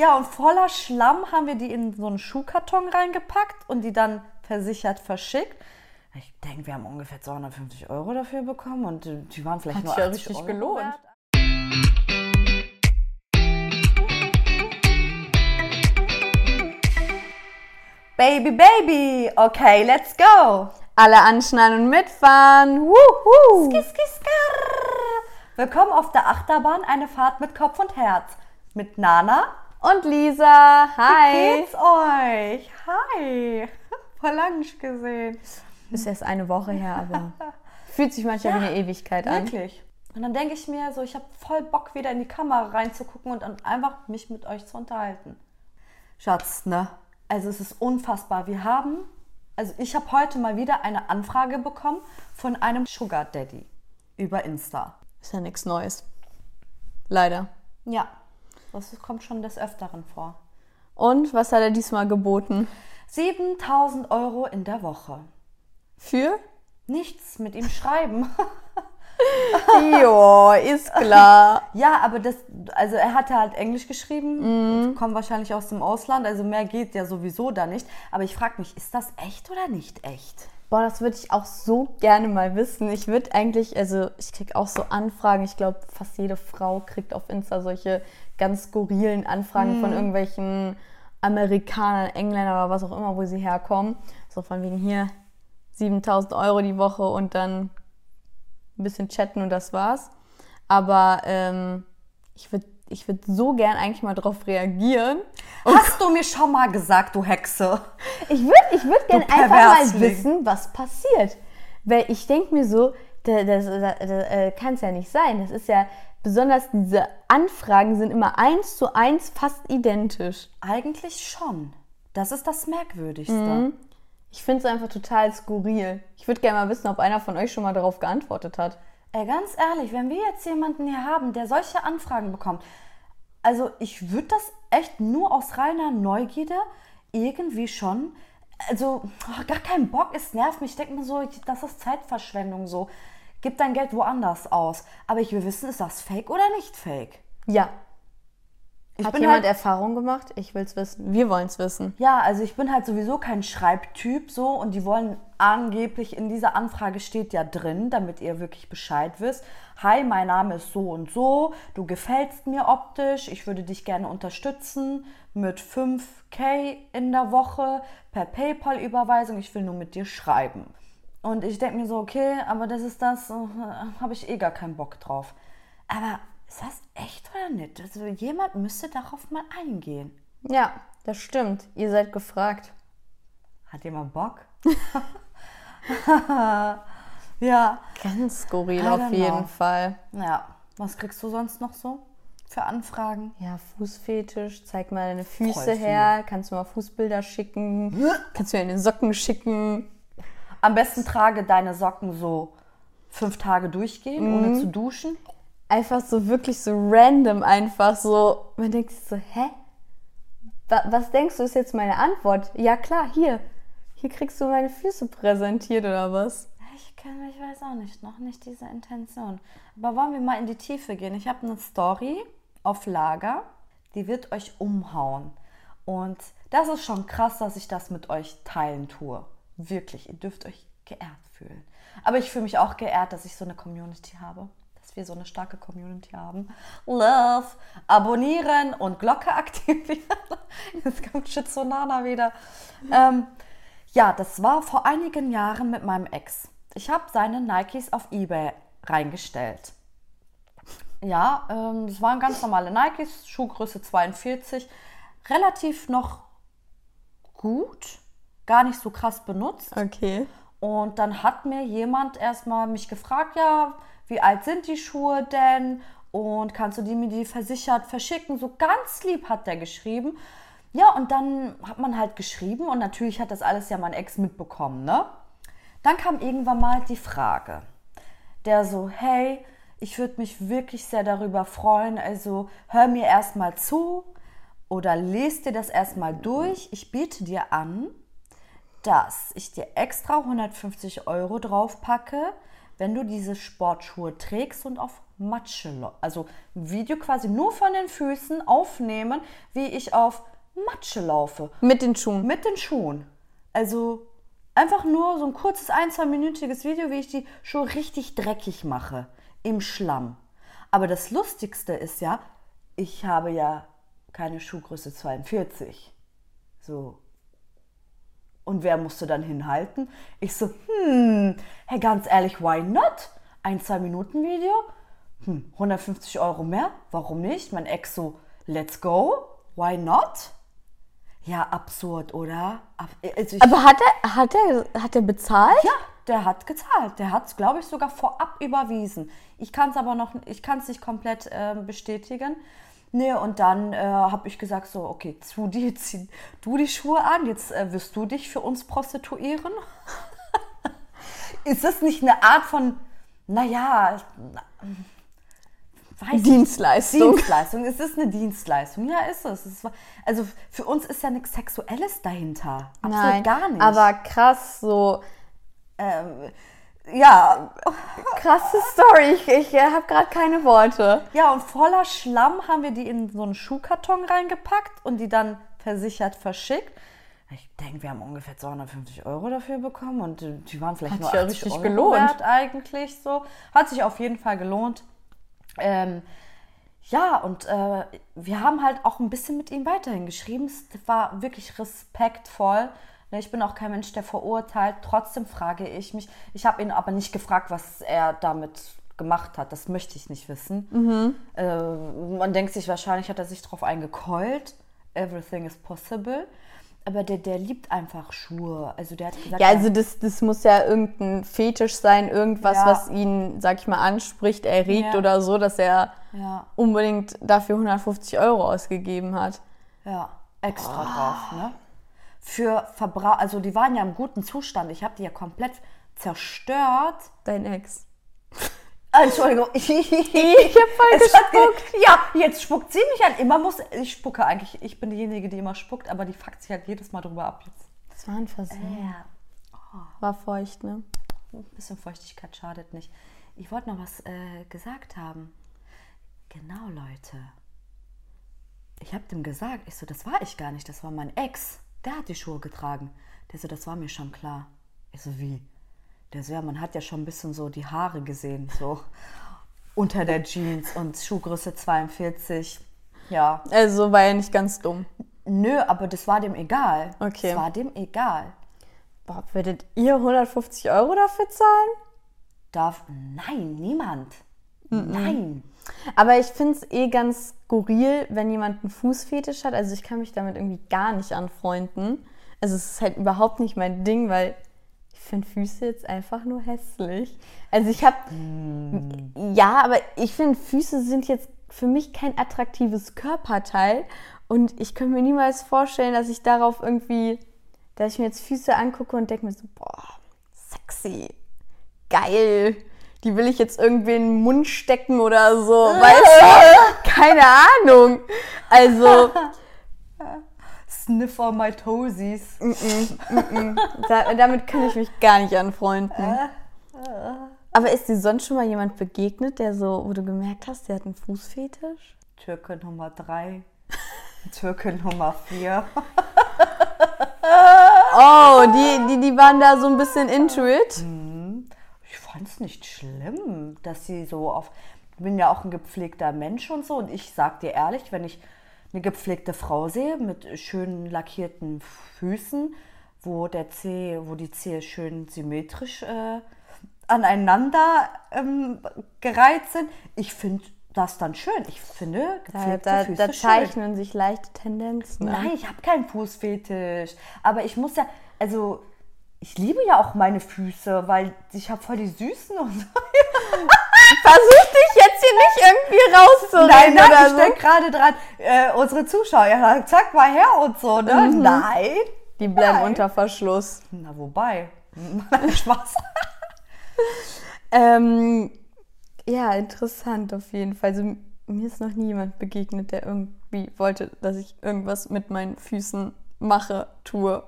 Ja, und voller Schlamm haben wir die in so einen Schuhkarton reingepackt und die dann versichert verschickt. Ich denke, wir haben ungefähr 250 Euro dafür bekommen und äh, die waren vielleicht Hat nur sich ja 80 richtig Euro gelohnt. wert. Baby, Baby, okay, let's go. Alle anschnallen und mitfahren. Wuhu. Willkommen auf der Achterbahn, eine Fahrt mit Kopf und Herz. Mit Nana. Und Lisa, hi. Wie geht's euch? Hi. Voll lang nicht gesehen. Ist erst eine Woche her, aber fühlt sich manchmal wie eine Ewigkeit an. Wirklich. Und dann denke ich mir so, ich habe voll Bock, wieder in die Kamera reinzugucken und dann einfach mich mit euch zu unterhalten. Schatz, ne? Also es ist unfassbar. Wir haben, also ich habe heute mal wieder eine Anfrage bekommen von einem Sugar Daddy über Insta. Ist ja nichts Neues. Leider. Ja, das kommt schon des Öfteren vor. Und was hat er diesmal geboten? 7000 Euro in der Woche. Für? Nichts mit ihm schreiben. jo, ist klar. Ja, aber das, also er hatte halt Englisch geschrieben, kommt wahrscheinlich aus dem Ausland, also mehr geht ja sowieso da nicht. Aber ich frage mich, ist das echt oder nicht echt? Boah, das würde ich auch so gerne mal wissen. Ich würde eigentlich, also ich kriege auch so Anfragen. Ich glaube, fast jede Frau kriegt auf Insta solche ganz skurrilen Anfragen von irgendwelchen Amerikanern, Engländern oder was auch immer, wo sie herkommen. So von wegen hier 7000 Euro die Woche und dann ein bisschen chatten und das war's. Aber ähm, ich würde ich würd so gern eigentlich mal drauf reagieren. Hast du mir schon mal gesagt, du Hexe? Ich würde ich würd gerne einfach mal wissen, was passiert. Weil ich denke mir so, das, das, das, das äh, kann es ja nicht sein. Das ist ja, besonders diese Anfragen sind immer eins zu eins fast identisch. Eigentlich schon. Das ist das Merkwürdigste. Ich finde es einfach total skurril. Ich würde gerne mal wissen, ob einer von euch schon mal darauf geantwortet hat. Ey, ganz ehrlich, wenn wir jetzt jemanden hier haben, der solche Anfragen bekommt, also ich würde das echt nur aus reiner Neugierde irgendwie schon, also oh, gar keinen Bock, es nervt mich. Ich denke mir so, das ist Zeitverschwendung so. Gib dein Geld woanders aus. Aber ich will wissen, ist das fake oder nicht fake? Ja. Ich hat bin jemand halt- Erfahrung gemacht? Ich will es wissen. Wir wollen es wissen. Ja, also ich bin halt sowieso kein Schreibtyp so und die wollen angeblich in dieser Anfrage steht ja drin, damit ihr wirklich Bescheid wisst. Hi, mein Name ist so und so, du gefällst mir optisch, ich würde dich gerne unterstützen mit 5k in der Woche per PayPal-Überweisung, ich will nur mit dir schreiben. Und ich denke mir so, okay, aber das ist das, äh, habe ich eh gar keinen Bock drauf. Aber ist das echt oder nicht? Also jemand müsste darauf mal eingehen. Ja, das stimmt. Ihr seid gefragt. Hat jemand Bock? ja. Ganz skurril auf jeden know. Fall. Ja. Was kriegst du sonst noch so für Anfragen? Ja, Fußfetisch, zeig mal deine Füße her, kannst du mal Fußbilder schicken, kannst du mir deine Socken schicken. Am besten trage deine Socken so fünf Tage durchgehen, ohne zu duschen. Einfach so wirklich so random einfach so. Man denkt sich so, hä? Wa- Was denkst du ist jetzt meine Antwort? Ja klar, hier. Hier kriegst du meine Füße präsentiert oder was? Ich kann, ich weiß auch nicht, noch nicht diese Intention. Aber wollen wir mal in die Tiefe gehen? Ich habe eine Story auf Lager, die wird euch umhauen. Und das ist schon krass, dass ich das mit euch teilen tue. Wirklich, ihr dürft euch geehrt fühlen. Aber ich fühle mich auch geehrt, dass ich so eine Community habe. Dass wir so eine starke Community haben. Love, abonnieren und Glocke aktivieren. Jetzt kommt Schizonana wieder. Ähm, ja, das war vor einigen Jahren mit meinem Ex. Ich habe seine Nikes auf Ebay reingestellt. Ja, ähm, das waren ganz normale Nikes, Schuhgröße 42. Relativ noch gut, gar nicht so krass benutzt. Okay. Und dann hat mir jemand erstmal mich gefragt, ja, wie alt sind die Schuhe denn? Und kannst du die mir die versichert verschicken? So ganz lieb hat der geschrieben. Ja, und dann hat man halt geschrieben und natürlich hat das alles ja mein Ex mitbekommen, ne? Dann kam irgendwann mal die Frage, der so, hey, ich würde mich wirklich sehr darüber freuen, also hör mir erstmal zu oder lest dir das erstmal durch. Ich biete dir an, dass ich dir extra 150 Euro drauf packe, wenn du diese Sportschuhe trägst und auf Matsche, also ein Video quasi nur von den Füßen aufnehmen, wie ich auf Matsche laufe. Mit den Schuhen. Mit den Schuhen. Also einfach nur so ein kurzes, ein, zweiminütiges Video, wie ich die Schuhe richtig dreckig mache. Im Schlamm. Aber das Lustigste ist ja, ich habe ja keine Schuhgröße 42. So. Und wer musste dann hinhalten? Ich so, hm, hey, ganz ehrlich, why not? Ein, zwei Minuten Video? Hm, 150 Euro mehr? Warum nicht? Mein Ex so, let's go, why not? Ja, absurd, oder? Also Aber hat er, hat er, hat er bezahlt? ja, der hat gezahlt. Der hat es, glaube ich, sogar vorab überwiesen. Ich kann es aber noch, ich kann es nicht komplett äh, bestätigen. Nee, und dann äh, habe ich gesagt so, okay, zieh die, zieh du die Schuhe an, jetzt äh, wirst du dich für uns prostituieren. Ist das nicht eine Art von, naja, weiß ich Dienstleistung. Dienstleistung. Es ist eine Dienstleistung. Ja, ist es. es ist, also für uns ist ja nichts Sexuelles dahinter. Absolut Nein, gar nicht. aber krass, so ähm, ja, krasse Story. Ich, ich habe gerade keine Worte. ja, und voller Schlamm haben wir die in so einen Schuhkarton reingepackt und die dann versichert verschickt. Ich denke, wir haben ungefähr 250 Euro dafür bekommen und äh, die waren vielleicht Hat nur sich ja 80 richtig Euro gelohnt. wert eigentlich so. Hat sich auf jeden Fall gelohnt. Ähm, ja, und äh, wir haben halt auch ein bisschen mit ihm weiterhin geschrieben. Es war wirklich respektvoll. Ne, Ich bin auch kein Mensch, der verurteilt. Trotzdem frage ich mich. Ich habe ihn aber nicht gefragt, was er damit gemacht hat. Das möchte ich nicht wissen. Äh, man denkt sich wahrscheinlich, hat er sich darauf eingekeult. Everything is possible. Aber der, der liebt einfach Schuhe. Also der hat gesagt, Ja, also das, das muss ja irgendein Fetisch sein, irgendwas, Ja. was ihn, sag ich mal, anspricht, erregt Ja. oder so, dass er ja, unbedingt dafür 150 Euro ausgegeben hat. ja, extra drauf, ne? Für Verbrauch, also die waren ja im guten Zustand. Ich habe die ja komplett zerstört. Dein Ex. Entschuldigung. ich hab voll gespuckt. ja, jetzt spuckt sie mich an. Immer muss ich spucke eigentlich. Ich bin diejenige, die immer spuckt, aber die fuckt sich halt jedes Mal drüber ab jetzt. Das war ein Versehen. Ja. War feucht, ne? Ein bisschen Feuchtigkeit schadet nicht. Ich wollte noch was äh, gesagt haben. Genau, Leute. Ich habe dem gesagt, ich so, das war ich gar nicht, das war mein Ex. Der hat die Schuhe getragen. Der so, das war mir schon klar. Ich so, wie? Der so, ja, man hat ja schon ein bisschen so die Haare gesehen, so unter der Jeans und Schuhgröße 42. Ja. Also war er nicht ganz dumm. Nö, aber das war dem egal. Okay. Das war dem egal. Boah, würdet ihr 150 Euro dafür zahlen? Darf. Nein, niemand. Nein. Aber ich finde es eh ganz skurril, wenn jemand einen Fußfetisch hat. Also ich kann mich damit irgendwie gar nicht anfreunden. Also es ist halt überhaupt nicht mein Ding, weil ich finde Füße jetzt einfach nur hässlich. Also ich habe... Ja, aber ich finde Füße sind jetzt für mich kein attraktives Körperteil. Und ich könnte mir niemals vorstellen, dass ich darauf irgendwie... Dass ich mir jetzt Füße angucke und denke mir so, boah, sexy, geil. Die will ich jetzt irgendwie in den Mund stecken oder so. Weißt du? Keine Ahnung. Also, Sniff on my toesies. da, damit kann ich mich gar nicht anfreunden. Aber ist dir sonst schon mal jemand begegnet, der so, wo du gemerkt hast, der hat einen Fußfetisch? Türke Nummer 3. Türke Nummer 4. Oh, die, die, die waren da so ein bisschen into it. Fand es nicht schlimm, dass sie so auf. Ich bin ja auch ein gepflegter Mensch und so. Und ich sag dir ehrlich, wenn ich eine gepflegte Frau sehe mit schönen lackierten Füßen, wo der Zeh, wo die Zehe schön symmetrisch äh, aneinander ähm, gereiht sind, ich finde das dann schön. Ich finde Da, gepflegte da, Füße da schön. zeichnen sich leichte Tendenzen. an. Nein, ich habe keinen Fußfetisch. Aber ich muss ja, also ich liebe ja auch meine Füße, weil ich habe voll die süßen und so. Versuch dich jetzt hier nicht irgendwie rauszureden Nein, nein, oder ich so. denke gerade dran, äh, unsere Zuschauer, ja, zack mal her und so, ne? Nein. Die bleiben Nein. unter Verschluss. Na, wobei. Spaß. Ähm, ja, interessant auf jeden Fall. Also, mir ist noch nie jemand begegnet, der irgendwie wollte, dass ich irgendwas mit meinen Füßen mache, tue.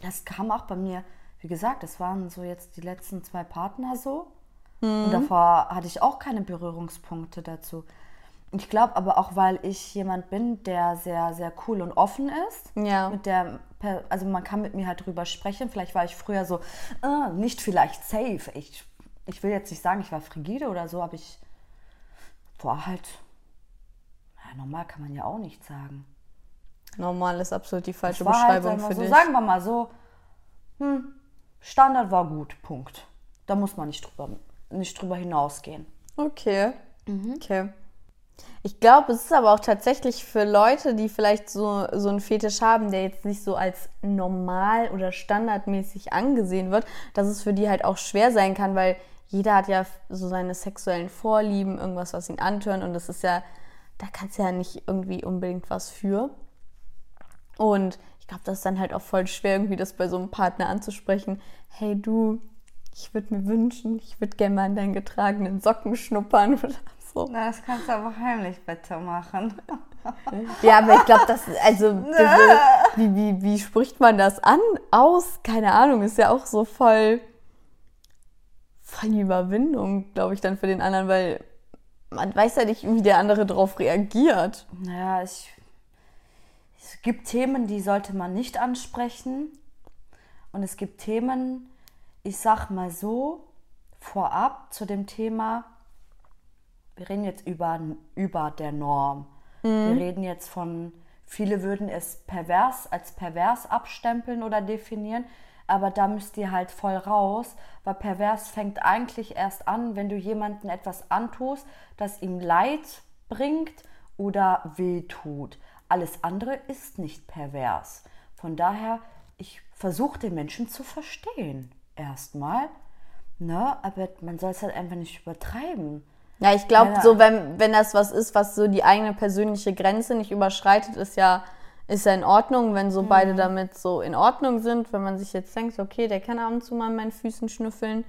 Das kam auch bei mir, wie gesagt, das waren so jetzt die letzten zwei Partner so. Und davor hatte ich auch keine Berührungspunkte dazu. Ich glaube aber auch, weil ich jemand bin, der sehr, sehr cool und offen ist. Ja. Mit der, also man kann mit mir halt drüber sprechen. Vielleicht war ich früher so, äh, nicht vielleicht safe. Ich, ich will jetzt nicht sagen, ich war frigide oder so, aber ich war halt, ja, normal kann man ja auch nicht sagen. Normal ist absolut die falsche war halt, Beschreibung sagen wir für so, dich. Sagen wir mal so, hm, Standard war gut, Punkt. Da muss man nicht drüber, nicht drüber hinausgehen. Okay. Okay. Ich glaube, es ist aber auch tatsächlich für Leute, die vielleicht so, so einen Fetisch haben, der jetzt nicht so als normal oder standardmäßig angesehen wird, dass es für die halt auch schwer sein kann, weil jeder hat ja so seine sexuellen Vorlieben, irgendwas, was ihn antören und das ist ja, da kannst du ja nicht irgendwie unbedingt was für. Und ich glaube, das ist dann halt auch voll schwer, irgendwie das bei so einem Partner anzusprechen. Hey du, ich würde mir wünschen, ich würde gerne mal an deinen getragenen Socken schnuppern oder so. Na, das kannst du aber heimlich bitte machen. Ja, aber ich glaube, das, also, diese, wie, wie, wie spricht man das an, aus? Keine Ahnung, ist ja auch so voll, voll die Überwindung, glaube ich, dann für den anderen, weil man weiß ja nicht, wie der andere darauf reagiert. Naja, ich, es gibt Themen, die sollte man nicht ansprechen. Und es gibt Themen, ich sag mal so, vorab zu dem Thema, wir reden jetzt über, über der Norm. Wir reden jetzt von, viele würden es pervers als pervers abstempeln oder definieren, aber da müsst ihr halt voll raus, weil pervers fängt eigentlich erst an, wenn du jemandem etwas antust, das ihm Leid bringt oder weh tut. Alles andere ist nicht pervers. Von daher, ich versuche den Menschen zu verstehen. Erstmal. Ne? Aber man soll es halt einfach nicht übertreiben. Ja, ich glaube, Ja. so wenn, wenn das was ist, was so die eigene persönliche Grenze nicht überschreitet, ist ja, ist ja in Ordnung, wenn so beide damit so in Ordnung sind. Wenn man sich jetzt denkt, okay, der kann ab und zu mal an meinen Füßen schnüffeln,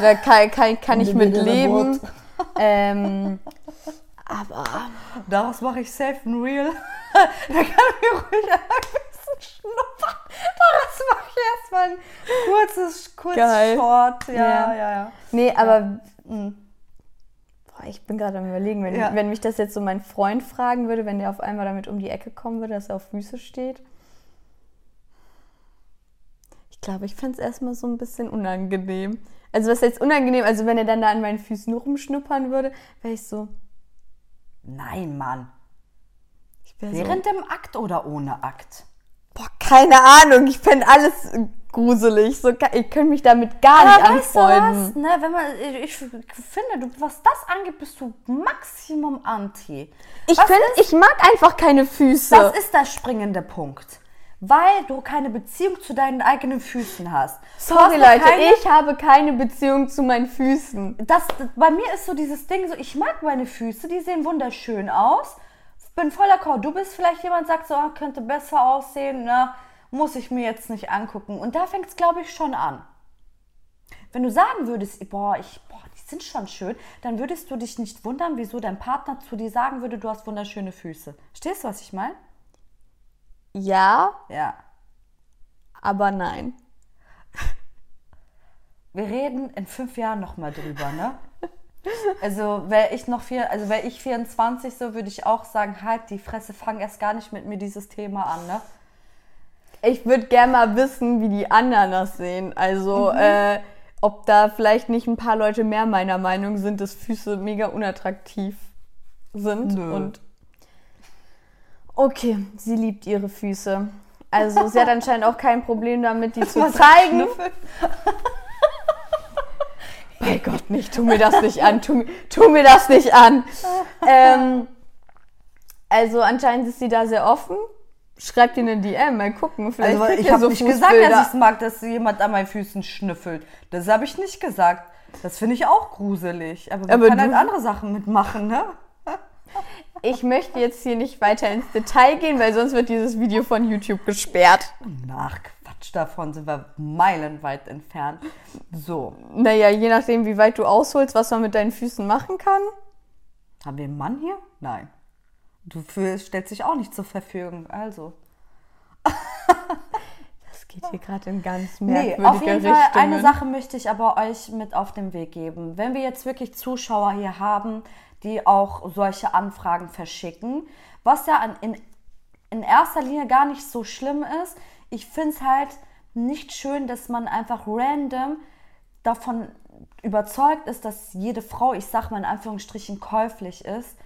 da kann, kann, kann ich mit leben. Ähm, aber Daraus mache ich safe and real. da kann ich ruhig ein bisschen schnuppern. Daraus mache ich erstmal ein kurzes, kurzes Geil. Short. Ja, Ja. ja, ja. nee, aber boah, ich bin gerade am überlegen, wenn, Ja. wenn mich das jetzt so mein Freund fragen würde, wenn der auf einmal damit um die Ecke kommen würde, dass er auf Füße steht. Ich glaube, ich fände es erstmal so ein bisschen unangenehm. Also was jetzt unangenehm, also wenn er dann da an meinen Füßen rumschnuppern würde, wäre ich so, Nein, Mann. wäre so, Während dem Akt oder ohne Akt? boah, keine Ahnung, ich fände alles gruselig. So, ich könnte mich damit gar nicht Aber weißt du anfreunden. was? Ne, wenn man, ich, ich finde, du, was das angeht, bist du Maximum Anti. Ich, Was find, ich mag einfach keine Füße. Das ist der springende Punkt. Weil du keine Beziehung zu deinen eigenen Füßen hast. Sorry Leute, keine- ich habe keine Beziehung zu meinen Füßen. das, das, bei mir ist so dieses Ding, so ich mag meine Füße, die sehen wunderschön aus. Bin voller Kau. Du bist vielleicht jemand, sagt so, ah, könnte besser aussehen, ne? muss ich mir jetzt nicht angucken. Und da fängt es, glaube ich, schon an. Wenn du sagen würdest, boah, ich, boah, die sind schon schön, dann würdest du dich nicht wundern, wieso dein Partner zu dir sagen würde, du hast wunderschöne Füße. Stehst du, was ich meine? Ja, Ja. aber nein. Wir reden in fünf Jahren nochmal drüber, ne? Also wäre ich noch vier, also wäre ich 24 so, würde ich auch sagen, halt die Fresse, fang erst gar nicht mit mir dieses Thema an, ne? Ich würde gerne mal wissen, wie die anderen das sehen. Also, Mhm. äh, ob da vielleicht nicht ein paar Leute mehr meiner Meinung sind, dass Füße mega unattraktiv sind. Nö. Und okay, sie liebt ihre Füße. Also, sie hat anscheinend auch kein Problem damit, die zu zeigen. Bei Gott nicht, tu mir das nicht an, tu, mir- tu mir das nicht an. Ähm, also anscheinend ist sie da sehr offen. Schreibt ihr eine DM, mal gucken. Vielleicht Also ich habe so nicht gesagt, dass ich es mag, dass jemand an meinen Füßen schnüffelt. Das habe ich nicht gesagt. Das finde ich auch gruselig. Aber man Aber kann halt andere Sachen mitmachen, ne? Ich möchte jetzt hier nicht weiter ins Detail gehen, weil sonst wird dieses Video von YouTube gesperrt. Nach Quatsch davon sind wir meilenweit entfernt. So, Naja, je nachdem, wie weit du ausholst, was man mit deinen Füßen machen kann. haben wir einen Mann hier? Nein. Du stellst dich auch nicht zur Verfügung, also. Geht hier gerade in ganz Nee, merkwürdige auf jeden Fall, eine Sache möchte ich aber euch mit auf den Weg geben. Wenn wir jetzt wirklich Zuschauer hier haben, die auch solche Anfragen verschicken, was ja in, in erster Linie gar nicht so schlimm ist, ich finde es halt nicht schön, dass man einfach random davon überzeugt ist, dass jede Frau, ich sag mal in Anführungsstrichen, käuflich ist.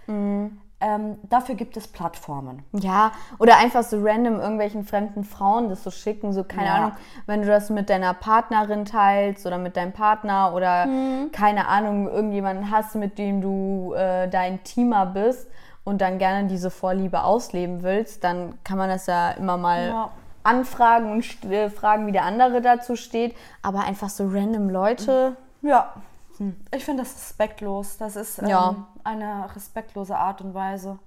Ähm, dafür gibt es Plattformen. Ja, oder einfach so random irgendwelchen fremden Frauen das so schicken, so keine Ja. Ahnung, wenn du das mit deiner Partnerin teilst oder mit deinem Partner oder Mhm. keine Ahnung, irgendjemanden hast, mit dem du äh, da intimer bist und dann gerne diese Vorliebe ausleben willst, dann kann man das ja immer mal Ja. anfragen und äh, fragen, wie der andere dazu steht. Aber einfach so random Leute, Ja, hm. ich finde das respektlos. Das ist ähm, Ja. eine respektlose Art und Weise.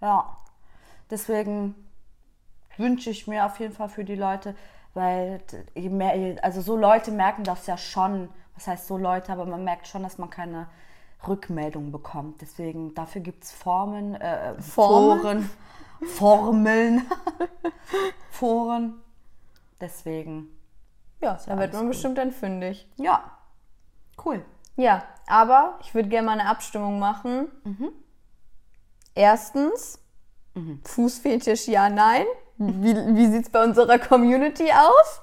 Ja, deswegen wünsche ich mir auf jeden Fall für die Leute, weil je mehr, also so Leute merken das ja schon. Was heißt so Leute, aber man merkt schon, dass man keine Rückmeldung bekommt. Deswegen, dafür gibt es Formen, äh, Formen? Foren, Formeln, Foren. Deswegen, ja, da wird man gut. bestimmt dann fündig. ja, cool. Ja, aber ich würde gerne mal eine Abstimmung machen. Erstens, Fußfetisch ja, nein. Wie, wie sieht es bei unserer Community aus?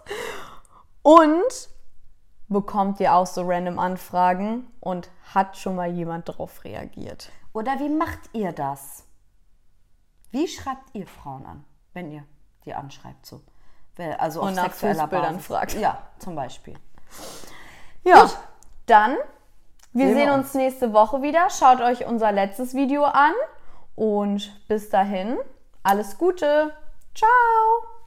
Und bekommt ihr auch so random Anfragen und hat schon mal jemand darauf reagiert? Oder wie macht ihr das? Wie schreibt ihr Frauen an, wenn ihr die anschreibt so? Also auf Und nach sexueller Fußbildern Basis. fragt. Ja, zum Beispiel. Ja, dann, wir Sehen wir sehen uns. uns nächste Woche wieder. Schaut euch unser letztes Video an und bis dahin, alles Gute. Ciao.